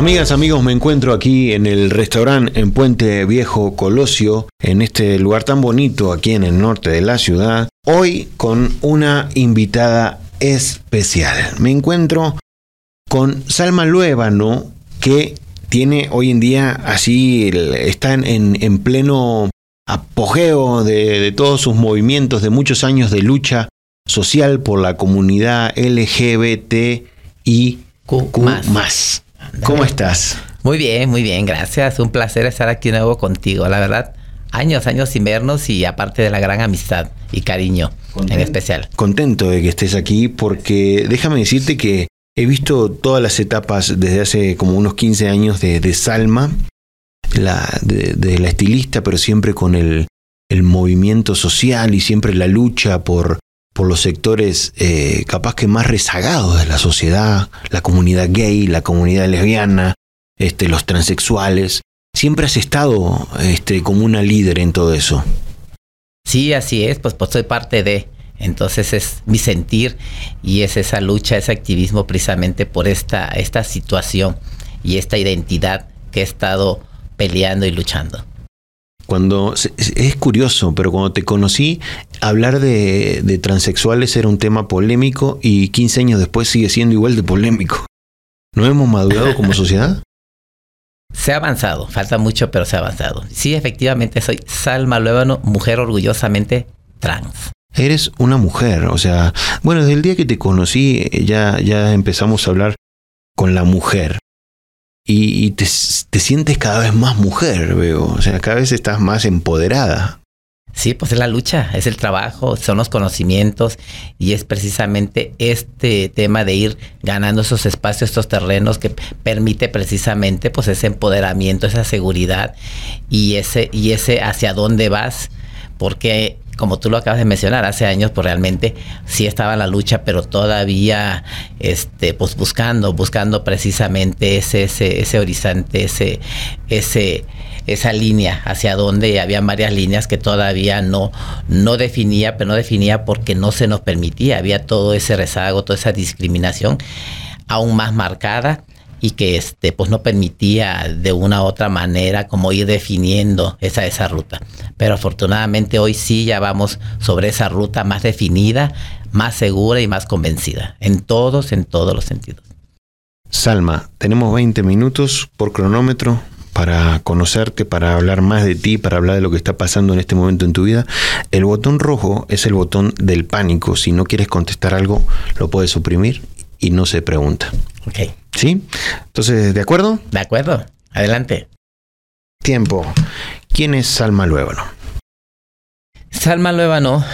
Amigas, amigos, me encuentro aquí en el restaurante en Puente Viejo Colosio, en este lugar tan bonito aquí en el norte de la ciudad, hoy con una invitada especial. Me encuentro con Salma Luébano, que tiene hoy en día así, está en, pleno apogeo de, todos sus movimientos de muchos años de lucha social por la comunidad LGBTIQ+. más. ¿Cómo estás? Muy bien, muy bien, gracias. Un placer estar aquí de nuevo contigo. La verdad, años, años sin vernos y aparte de la gran amistad y cariño en especial. Contento de que estés aquí porque déjame decirte que he visto todas las etapas desde hace como unos 15 años de, Salma, la, de, la estilista, pero siempre con el, el movimiento social y siempre la lucha por por los sectores eh, capaz que más rezagados de la sociedad, la comunidad gay, la comunidad lesbiana, este, los transexuales. Siempre has estado este, como una líder en todo eso. Sí, así es, pues, pues soy parte de. Entonces es mi sentir y es esa lucha, ese activismo precisamente por esta, esta situación y esta identidad que he estado peleando y luchando. Cuando es curioso, pero cuando te conocí, hablar de, transexuales era un tema polémico y 15 años después sigue siendo igual de polémico. ¿No hemos madurado como sociedad? Se ha avanzado, falta mucho, pero se ha avanzado. Sí, efectivamente, soy Salma Luébano, mujer orgullosamente trans. Eres una mujer, o sea, bueno, desde el día que te conocí ya, ya empezamos a hablar con la mujer y, te, sientes cada vez más mujer, veo. O sea, cada vez estás más empoderada. Sí, pues es la lucha, es el trabajo, son los conocimientos y es precisamente este tema de ir ganando esos espacios, estos terrenos que permite precisamente pues ese empoderamiento, esa seguridad y ese y ese hacia dónde vas, porque como tú lo acabas de mencionar, hace años pues realmente sí estaba en la lucha, pero todavía este, pues buscando, buscando precisamente ese, ese, ese horizonte, ese, ese, esa línea hacia donde había varias líneas que todavía no, no definía, pero no definía porque no se nos permitía, había todo ese rezago, toda esa discriminación aún más marcada y que este pues no permitía de una u otra manera como ir definiendo esa esa ruta. Pero afortunadamente hoy sí ya vamos sobre esa ruta más definida, más segura y más convencida en todos en todos los sentidos. Salma, tenemos 20 minutos por cronómetro para conocerte, para hablar más de ti, para hablar de lo que está pasando en este momento en tu vida. El botón rojo es el botón del pánico. Si no quieres contestar algo, lo puedes suprimir y no se pregunta. Ok. ¿Sí? Entonces, ¿de acuerdo? De acuerdo. Adelante. Tiempo. ¿Quién es Salma Luébano? Salma Luébano,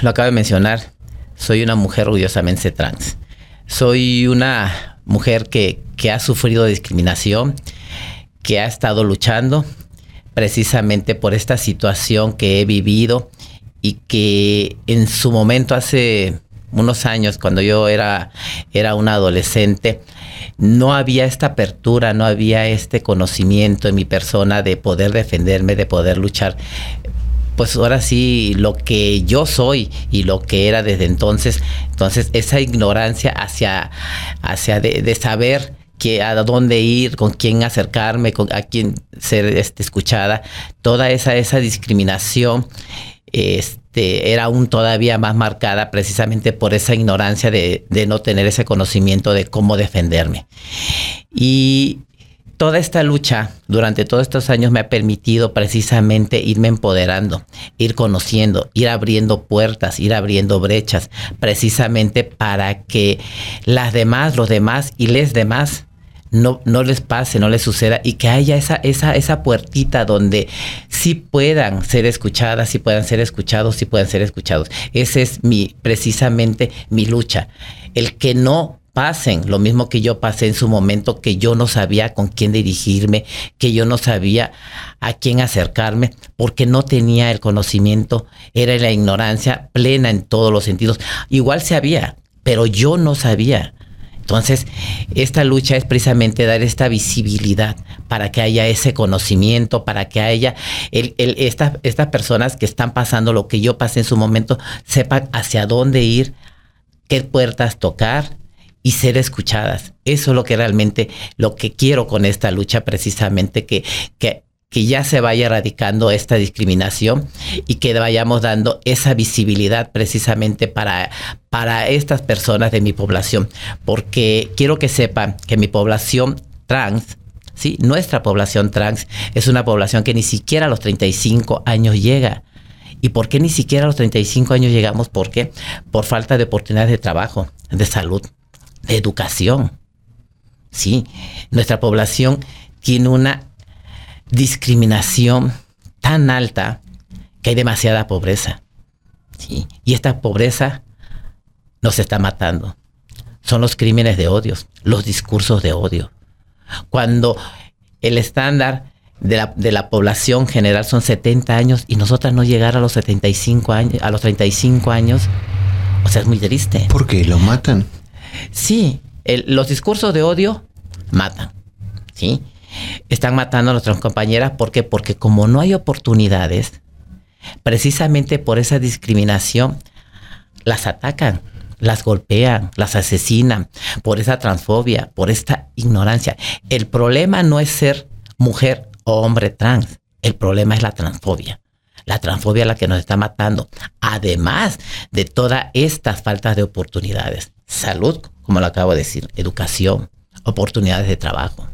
lo acabo de mencionar, soy una mujer orgullosamente trans. Soy una mujer que, que ha sufrido discriminación, que ha estado luchando precisamente por esta situación que he vivido y que en su momento hace unos años, cuando yo era, era una adolescente, no había esta apertura, no había este conocimiento en mi persona de poder defenderme, de poder luchar. Pues ahora sí, lo que yo soy y lo que era desde entonces, entonces esa ignorancia hacia, hacia de, saber que a dónde ir, con quién acercarme, con a quién ser este, escuchada, toda esa, esa discriminación este, era aún todavía más marcada precisamente por esa ignorancia de, no tener ese conocimiento de cómo defenderme. Y toda esta lucha durante todos estos años me ha permitido precisamente irme empoderando, ir conociendo, ir abriendo puertas, ir abriendo brechas, precisamente para que las demás, los demás y les demás no, no les pase, no les suceda y que haya esa, esa, esa puertita donde sí puedan ser escuchadas, sí puedan ser escuchados, sí puedan ser escuchados. Esa es mi, precisamente mi lucha. El que no pasen lo mismo que yo pasé en su momento, que yo no sabía con quién dirigirme, que yo no sabía a quién acercarme, porque no tenía el conocimiento, era la ignorancia plena en todos los sentidos. Igual se había, pero yo no sabía. Entonces, esta lucha es precisamente dar esta visibilidad para que haya ese conocimiento, para que haya estas personas que están pasando lo que yo pasé en su momento, sepan hacia dónde ir, qué puertas tocar y ser escuchadas. Eso es lo que realmente, lo que quiero con esta lucha, precisamente, que, que, que ya se vaya erradicando esta discriminación y que vayamos dando esa visibilidad precisamente para, para estas personas de mi población. Porque quiero que sepan que mi población trans, ¿sí? nuestra población trans es una población que ni siquiera a los 35 años llega. ¿Y por qué ni siquiera a los 35 años llegamos? ¿Por qué? Por falta de oportunidades de trabajo, de salud, de educación. Sí, nuestra población tiene una discriminación tan alta que hay demasiada pobreza. ¿sí? Y esta pobreza nos está matando. Son los crímenes de odio, los discursos de odio. Cuando el estándar de la, de la, población general son 70 años y nosotras no llegar a los 75 años, a los 35 años, o sea, es muy triste. ¿Por qué? ¿Lo matan? Sí, los discursos de odio matan, ¿sí? Están matando a nuestras compañeras, ¿por qué? Porque como no hay oportunidades, precisamente por esa discriminación, las atacan, las golpean, las asesinan, por esa transfobia, por esta ignorancia. El problema no es ser mujer o hombre trans, el problema es la transfobia. La transfobia es la que nos está matando, además de todas estas faltas de oportunidades. Salud, como lo acabo de decir, educación, oportunidades de trabajo.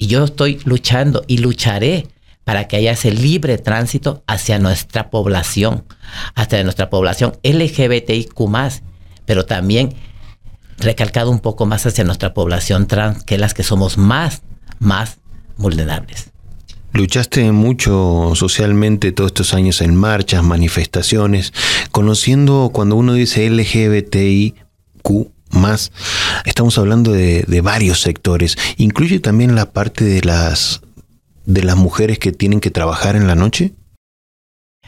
Y yo estoy luchando y lucharé para que haya ese libre tránsito hacia nuestra población, hacia nuestra población LGBTIQ, pero también recalcado un poco más hacia nuestra población trans, que es las que somos más, más vulnerables. Luchaste mucho socialmente todos estos años en marchas, manifestaciones, conociendo cuando uno dice LGBTIQ más, estamos hablando de, varios sectores, incluye también la parte de las de las mujeres que tienen que trabajar en la noche.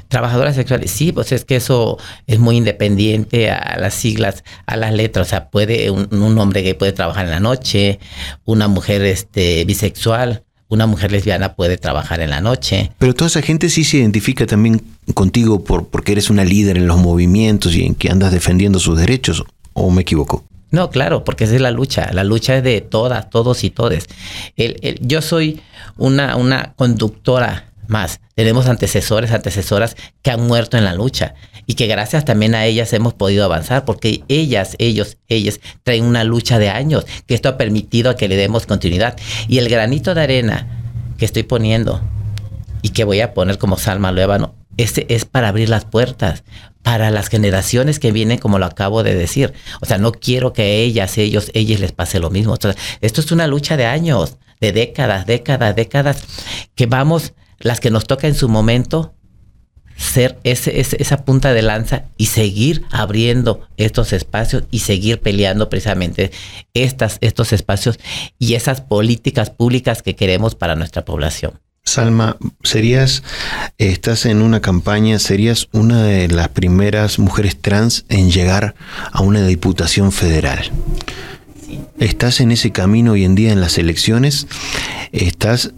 Trabajadoras sexuales, sí, pues es que eso es muy independiente a las siglas, a las letras. O sea, puede un, un hombre que puede trabajar en la noche, una mujer este, bisexual, una mujer lesbiana puede trabajar en la noche. Pero toda esa gente sí se identifica también contigo por, porque eres una líder en los movimientos y en que andas defendiendo sus derechos, ¿o me equivoco? No, claro, porque esa es la lucha. La lucha es de todas, todos y todes. yo soy una, una conductora más. Tenemos antecesores, antecesoras que han muerto en la lucha y que gracias también a ellas hemos podido avanzar porque ellas, ellos, ellas traen una lucha de años que esto ha permitido que le demos continuidad. Y el granito de arena que estoy poniendo y que voy a poner como Salma Luébano, este es para abrir las puertas para las generaciones que vienen, como lo acabo de decir. O sea, no quiero que a ellas, ellos, ellas les pase lo mismo. esto es una lucha de años, de décadas, décadas, décadas, que vamos, las que nos toca en su momento, ser ese, esa punta de lanza y seguir abriendo estos espacios y seguir peleando precisamente estas, estos espacios y esas políticas públicas que queremos para nuestra población. Salma, serías, estás en una campaña, serías una de las primeras mujeres trans en llegar a una diputación federal. Estás en ese camino hoy en día en las elecciones, estás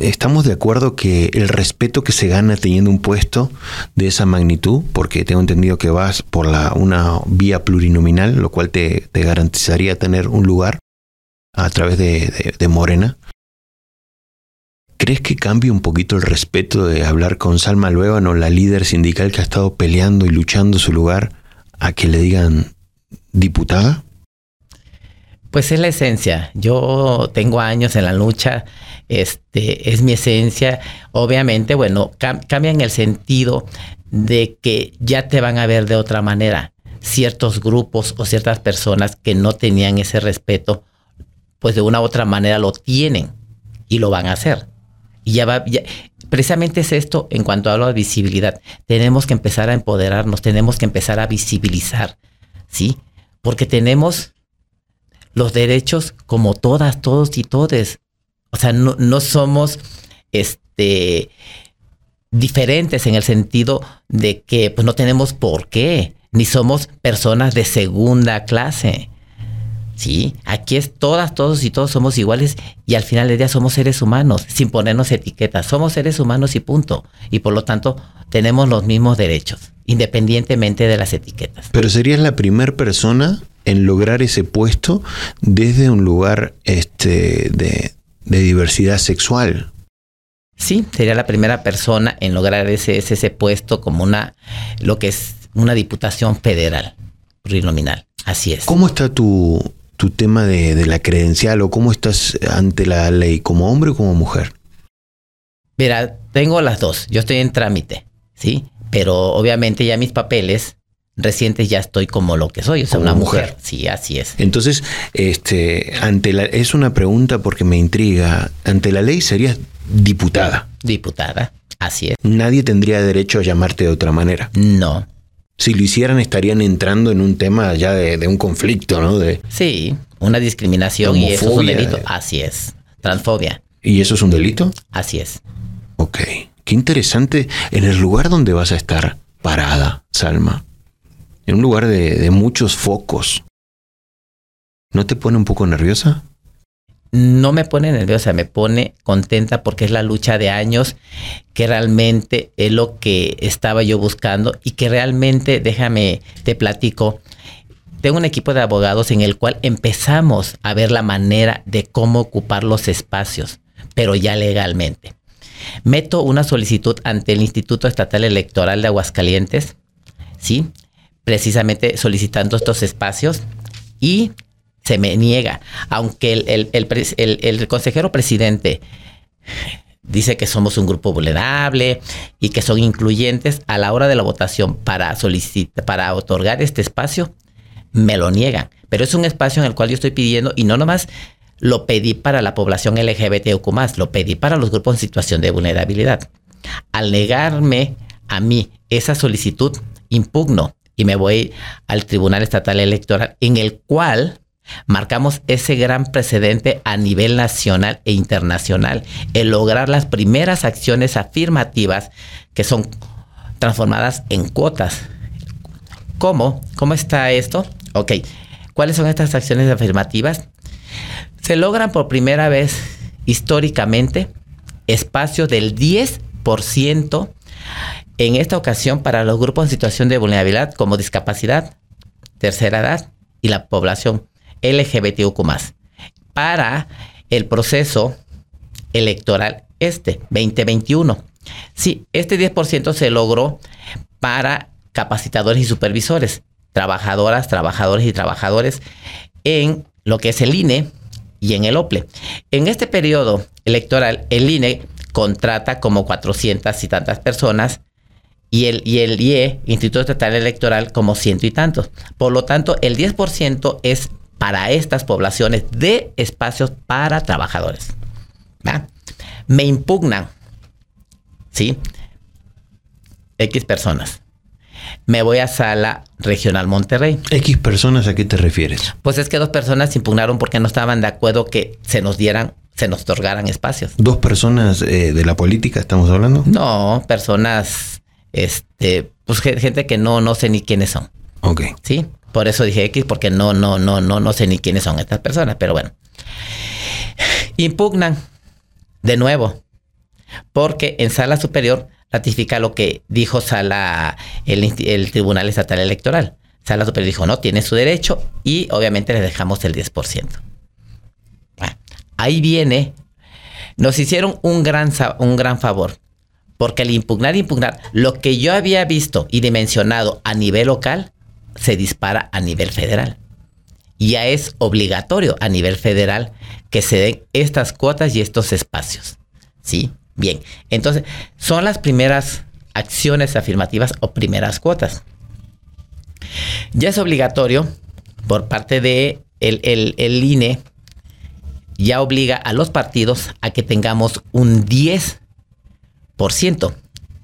estamos de acuerdo que el respeto que se gana teniendo un puesto de esa magnitud, porque tengo entendido que vas por la, una vía plurinominal, lo cual te, garantizaría tener un lugar a través de, de, Morena. ¿Crees que cambie un poquito el respeto de hablar con Salma Luébano, la líder sindical que ha estado peleando y luchando su lugar, a que le digan diputada? Pues es la esencia. Yo tengo años en la lucha, este, es mi esencia. Obviamente, bueno, cambia en el sentido de que ya te van a ver de otra manera. Ciertos grupos o ciertas personas que no tenían ese respeto, pues de una u otra manera lo tienen y lo van a hacer. Y ya va, precisamente es esto en cuanto hablo de visibilidad. Tenemos que empezar a empoderarnos, tenemos que empezar a visibilizar, ¿sí? Porque tenemos los derechos como todas, todos y todes. O sea, no, somos este, diferentes en el sentido de que pues, no tenemos por qué, ni somos personas de segunda clase. Sí, aquí es todas, todos y todos somos iguales y al final del día somos seres humanos, sin ponernos etiquetas. Somos seres humanos y punto. Y por lo tanto tenemos los mismos derechos, independientemente de las etiquetas. Pero serías la primera persona en lograr ese puesto desde un lugar este, de, de diversidad sexual. Sí, sería la primera persona en lograr ese, ese, ese puesto como una, lo que es una diputación federal plurinominal. Así es. ¿Cómo está tu, tu tema de, de la credencial o cómo estás ante la ley, como hombre o como mujer? Mira, tengo las dos. Yo estoy en trámite, ¿sí? Pero obviamente ya mis papeles recientes ya estoy como lo que soy, o sea, Como una mujer. mujer. Sí, así es. Entonces, este, ante la, es una pregunta porque me intriga. Ante la ley serías diputada. Diputada, así es. Nadie tendría derecho a llamarte de otra manera. No. Si lo hicieran, estarían entrando en un tema ya de, de un conflicto, ¿no? De, Sí, una discriminación y eso es un delito. Así es. Transfobia, ¿Y eso es un delito? así es. Ok. Qué interesante en el lugar donde vas a estar parada, Salma. En un lugar de, de muchos focos. ¿No te pone un poco nerviosa? No me pone nerviosa, me pone contenta porque es la lucha de años que realmente es lo que estaba yo buscando y que realmente, déjame, te platico, tengo un equipo de abogados en el cual empezamos a ver la manera de cómo ocupar los espacios, pero ya legalmente. Meto una solicitud ante el Instituto Estatal Electoral de Aguascalientes, ¿sí? Precisamente solicitando estos espacios y se me niega, aunque el, el- consejero presidente dice que somos un grupo vulnerable y que son incluyentes a la hora de la votación para solicitar, para otorgar este espacio, me lo niegan. Pero es un espacio en el cual yo estoy pidiendo y no nomás lo pedí para la población LGBTQ+, lo pedí para los grupos en situación de vulnerabilidad. Al negarme a mí esa solicitud, impugno y me voy al Tribunal Estatal Electoral en el cual marcamos ese gran precedente a nivel nacional e internacional, el lograr las primeras acciones afirmativas que son transformadas en cuotas. ¿Cómo? ¿Cómo está esto? Ok. ¿Cuáles son estas acciones afirmativas? Se logran por primera vez históricamente espacios del 10% en esta ocasión para los grupos en situación de vulnerabilidad como discapacidad, tercera edad y la población LGBTQ+. Para el proceso electoral este 2021. Sí, este 10% se logró para capacitadores y supervisores, trabajadoras, trabajadores y trabajadores en lo que es el INE y en el OPLE. En este periodo electoral, el INE contrata como 400 y tantas personas y el, y el IE, Instituto Estatal Electoral, como ciento y tantos. Por lo tanto, el 10% es para estas poblaciones de espacios para trabajadores. ¿va? Me impugnan, ¿sí? X personas. Me voy a sala regional Monterrey. X personas, ¿a qué te refieres? Pues es que dos personas impugnaron porque no estaban de acuerdo que se nos dieran, se nos otorgaran espacios. ¿Dos personas eh, de la política estamos hablando? No, personas, este, pues ge- gente que no, no sé ni quiénes son. Ok. ¿sí? Por eso dije X, porque no, no, no, no, no sé ni quiénes son estas personas, pero bueno. Impugnan de nuevo, porque en sala superior ratifica lo que dijo sala, el, Tribunal Estatal Electoral. Sala superior dijo, no, tiene su derecho y obviamente le dejamos el 10%. Bueno, ahí viene, nos hicieron un gran, un gran favor, porque al impugnar, impugnar, lo que yo había visto y dimensionado a nivel local, se dispara a nivel federal. Ya es obligatorio a nivel federal que se den estas cuotas y estos espacios. ¿Sí? Bien. Entonces, son las primeras acciones afirmativas o primeras cuotas. Ya es obligatorio por parte de el, el- el INE, ya obliga a los partidos a que tengamos un 10%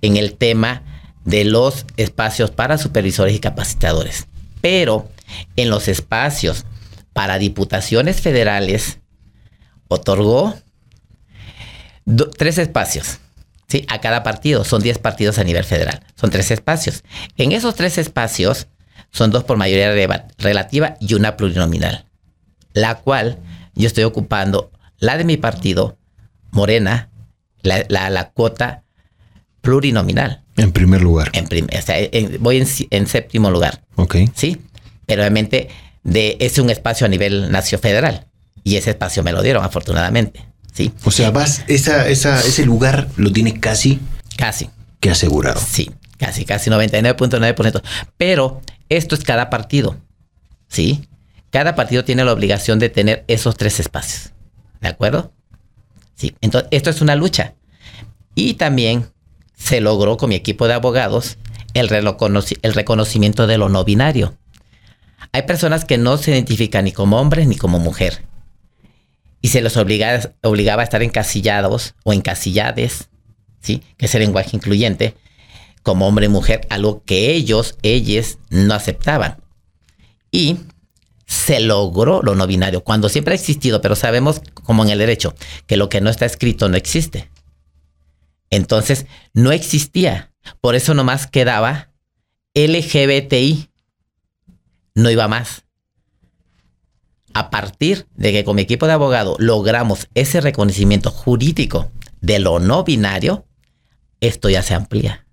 en el tema de los espacios para supervisores y capacitadores. Pero en los espacios para diputaciones federales otorgó tres espacios. ¿sí? A cada partido. Son 10 partidos a nivel federal. Son tres espacios. En esos tres espacios son dos por mayoría relativa y una plurinominal. La cual yo estoy ocupando la de mi partido, Morena, la- la cuota plurinominal. En primer lugar. En prim- o sea, en- voy en séptimo lugar. Ok. ¿sí? Pero obviamente de es un espacio a nivel nacio federal. Y ese espacio me lo dieron, afortunadamente. ¿sí? O sea, vas, esa, esa, ese lugar lo tienes casi. Casi. Que asegurado. Sí, casi, casi 99.9%. Pero esto es cada partido. ¿Sí? Cada partido tiene la obligación de tener esos tres espacios. ¿De acuerdo? Sí. Entonces, esto es una lucha. Y también se logró con mi equipo de abogados el, reconocimiento de lo no binario. Hay personas que no se identifican ni como hombres ni como mujer. Y se los obligaba a estar encasillados o encasillades, ¿sí? que es el lenguaje incluyente, como hombre y mujer, algo que ellos, ellas no aceptaban. Y se logró lo no binario, cuando siempre ha existido, pero sabemos, como en el derecho, que lo que no está escrito no existe. Entonces, no existía. Por eso nomás quedaba LGBTI. No iba más. A partir de que con mi equipo de abogados logramos ese reconocimiento jurídico de lo no binario, esto ya se amplía.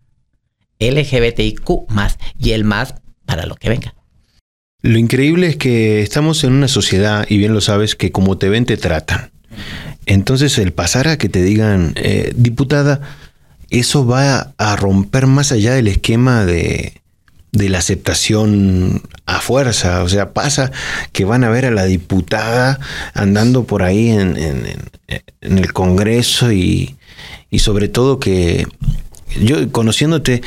LGBTIQ más y el más para lo que venga. Lo increíble es que estamos en una sociedad, y bien lo sabes, que como te ven te tratan. Entonces el pasar a que te digan, eh, diputada, eso va a romper más allá del esquema de, la aceptación a fuerza. O sea, pasa que van a ver a la diputada andando por ahí en, el Congreso y, y, sobre todo que yo conociéndote,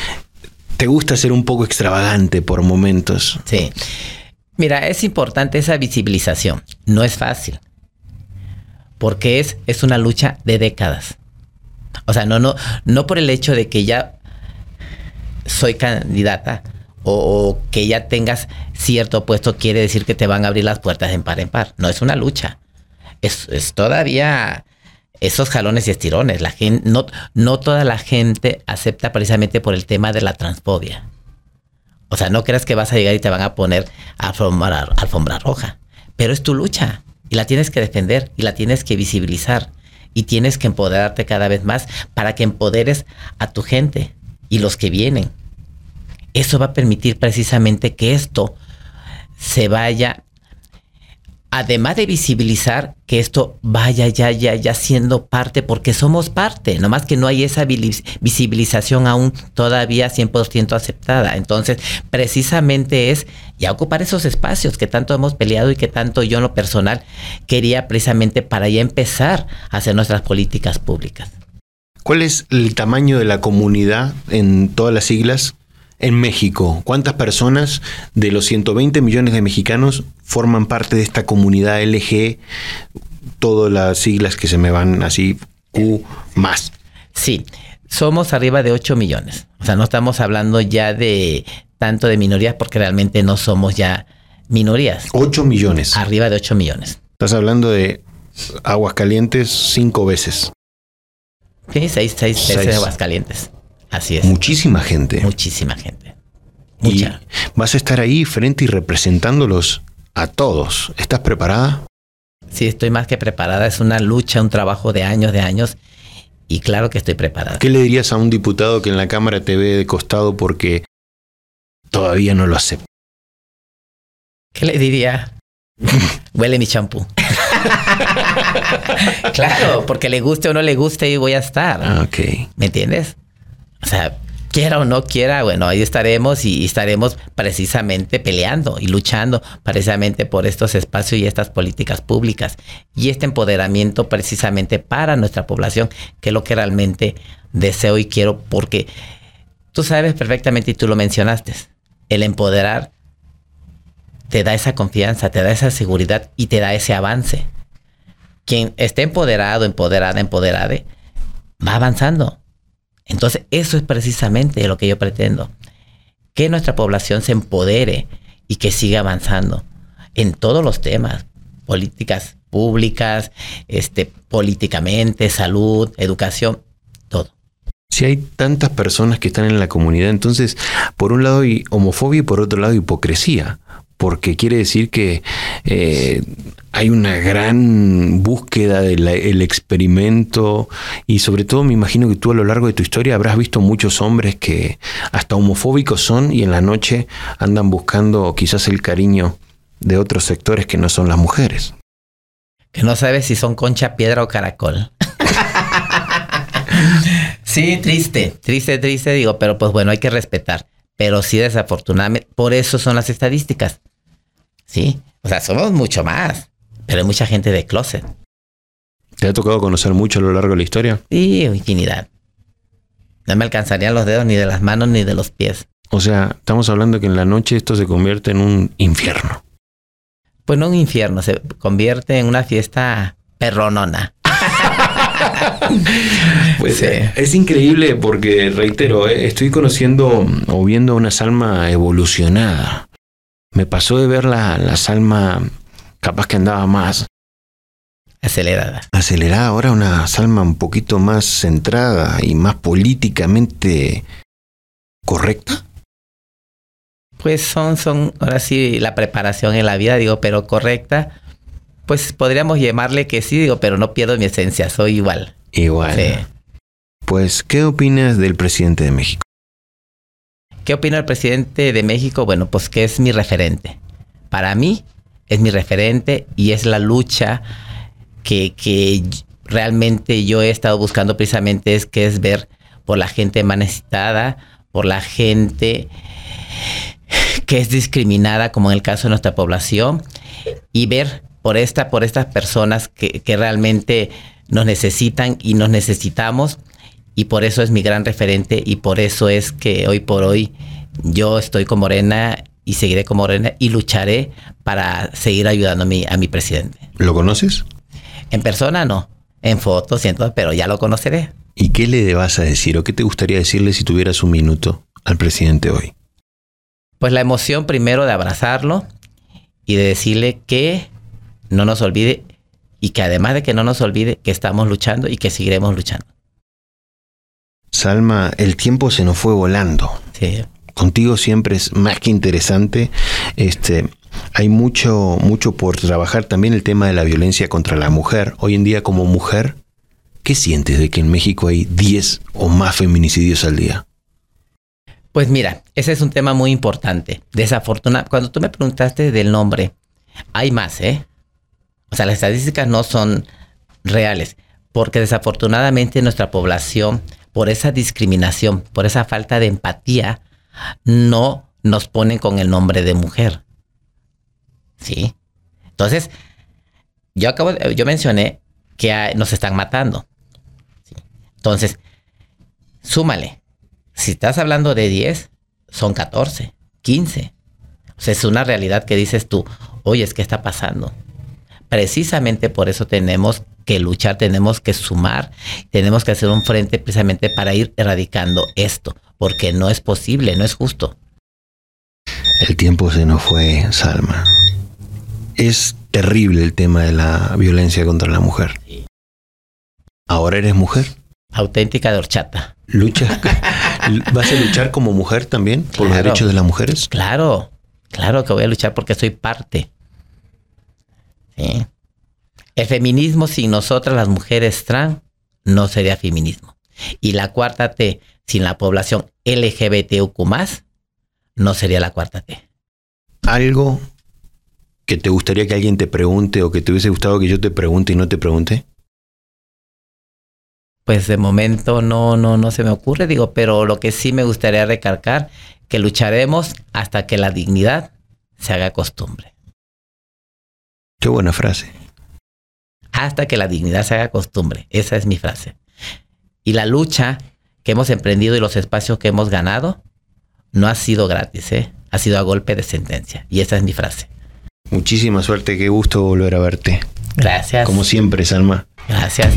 te gusta ser un poco extravagante por momentos. Sí. Mira, es importante esa visibilización. No es fácil. Porque es, es una lucha de décadas. O sea, no, no, no por el hecho de que ya soy candidata o, que ya tengas cierto puesto quiere decir que te van a abrir las puertas en par en par. No es una lucha. Es, es todavía esos jalones y estirones. La gente, no, no toda la gente acepta precisamente por el tema de la transfobia. O sea, no creas que vas a llegar y te van a poner alfombra, alfombra roja. Pero es tu lucha y la tienes que defender y la tienes que visibilizar y tienes que empoderarte cada vez más para que empoderes a tu gente y los que vienen. Eso va a permitir precisamente que esto se vaya además de visibilizar que esto vaya ya, ya, ya siendo parte, porque somos parte, nomás que no hay esa visibilización aún todavía 100% aceptada. Entonces, precisamente es ya ocupar esos espacios que tanto hemos peleado y que tanto yo en lo personal quería precisamente para ya empezar a hacer nuestras políticas públicas. ¿Cuál es el tamaño de la comunidad en todas las siglas en México? ¿Cuántas personas de los 120 millones de mexicanos forman parte de esta comunidad LG? Todas las siglas que se me van así, Q más. Sí, somos arriba de 8 millones. O sea, no estamos hablando ya de tanto de minorías porque realmente no somos ya minorías. 8 millones. Arriba de 8 millones. Estás hablando de Aguascalientes cinco veces. Sí, seis, seis, seis. veces Aguascalientes. Así es. Muchísima gente. Muchísima gente. Mucha. Y vas a estar ahí frente y representándolos a todos. ¿Estás preparada? Sí, estoy más que preparada. Es una lucha, un trabajo de años, de años. Y claro que estoy preparada. ¿Qué le dirías a un diputado que en la Cámara te ve de costado porque todavía no lo acepta? ¿Qué le diría? Huele mi champú. claro, porque le guste o no le guste y voy a estar. Ah, ok. ¿Me entiendes? O sea, quiera o no quiera, bueno, ahí estaremos y, estaremos precisamente peleando y luchando precisamente por estos espacios y estas políticas públicas y este empoderamiento precisamente para nuestra población, que es lo que realmente deseo y quiero, porque tú sabes perfectamente y tú lo mencionaste, el empoderar te da esa confianza, te da esa seguridad y te da ese avance. Quien esté empoderado, empoderada, empoderada, va avanzando entonces, eso es precisamente lo que yo pretendo. Que nuestra población se empodere y que siga avanzando en todos los temas, políticas públicas, este, políticamente, salud, educación, todo. Si hay tantas personas que están en la comunidad, entonces, por un lado hay homofobia y por otro lado hipocresía porque quiere decir que eh, hay una gran búsqueda del experimento y sobre todo me imagino que tú a lo largo de tu historia habrás visto muchos hombres que hasta homofóbicos son y en la noche andan buscando quizás el cariño de otros sectores que no son las mujeres. Que no sabes si son concha, piedra o caracol. sí, triste, triste, triste, digo, pero pues bueno, hay que respetar. Pero sí, desafortunadamente, por eso son las estadísticas. Sí, o sea, somos mucho más, pero hay mucha gente de closet. ¿Te ha tocado conocer mucho a lo largo de la historia? Sí, infinidad. No me alcanzarían los dedos ni de las manos ni de los pies. O sea, estamos hablando que en la noche esto se convierte en un infierno. Pues no un infierno, se convierte en una fiesta perronona. pues es increíble porque, reitero, eh, estoy conociendo o viendo una salma evolucionada. Me pasó de ver la, la salma capaz que andaba más. Acelerada. Acelerada, ahora una salma un poquito más centrada y más políticamente correcta. Pues son, son, ahora sí, la preparación en la vida, digo, pero correcta. Pues podríamos llamarle que sí, digo, pero no pierdo mi esencia, soy igual. Igual. Sí. Pues, ¿qué opinas del presidente de México? ¿Qué opina el presidente de México? Bueno, pues que es mi referente. Para mí es mi referente y es la lucha que, realmente yo he estado buscando precisamente es que es ver por la gente más necesitada, por la gente que es discriminada, como en el caso de nuestra población, y ver por esta, por estas personas que realmente nos necesitan y nos necesitamos, y por eso es mi gran referente, y por eso es que hoy por hoy yo estoy con Morena y seguiré con Morena y lucharé para seguir ayudando a mi, a mi presidente. ¿Lo conoces? En persona no, en fotos, siento, pero ya lo conoceré. ¿Y qué le vas a decir o qué te gustaría decirle si tuvieras un minuto al presidente hoy? Pues la emoción primero de abrazarlo y de decirle que no nos olvide y que además de que no nos olvide que estamos luchando y que seguiremos luchando. Salma, el tiempo se nos fue volando. Sí. Contigo siempre es más que interesante. Este, hay mucho, mucho por trabajar. También el tema de la violencia contra la mujer. Hoy en día, como mujer, ¿qué sientes de que en México hay 10 o más feminicidios al día? Pues mira, ese es un tema muy importante. Desafortunadamente, cuando tú me preguntaste del nombre, hay más, ¿eh? O sea, las estadísticas no son reales, porque desafortunadamente nuestra población, por esa discriminación, por esa falta de empatía, no nos ponen con el nombre de mujer. ¿Sí? Entonces, yo acabo, yo mencioné que nos están matando. Entonces, súmale. Si estás hablando de 10, son 14, 15. O sea, es una realidad que dices tú, oye, es que está pasando. Precisamente por eso tenemos que luchar, tenemos que sumar, tenemos que hacer un frente precisamente para ir erradicando esto, porque no es posible, no es justo. El tiempo se nos fue, Salma. Es terrible el tema de la violencia contra la mujer. ¿Ahora eres mujer? Auténtica de horchata. ¿Luchas? ¿Vas a luchar como mujer también por los derechos de las mujeres? Claro, claro que voy a luchar porque soy parte. Sí. El feminismo sin nosotras las mujeres trans no sería feminismo. Y la cuarta T sin la población LGBTQ no sería la cuarta T. ¿Algo que te gustaría que alguien te pregunte o que te hubiese gustado que yo te pregunte y no te pregunte? Pues de momento no, no, no se me ocurre, digo, pero lo que sí me gustaría recalcar, que lucharemos hasta que la dignidad se haga costumbre. Qué buena frase. Hasta que la dignidad se haga costumbre. Esa es mi frase. Y la lucha que hemos emprendido y los espacios que hemos ganado no ha sido gratis, ¿eh? ha sido a golpe de sentencia. Y esa es mi frase. Muchísima suerte, qué gusto volver a verte. Gracias. Como siempre, Salma. Gracias.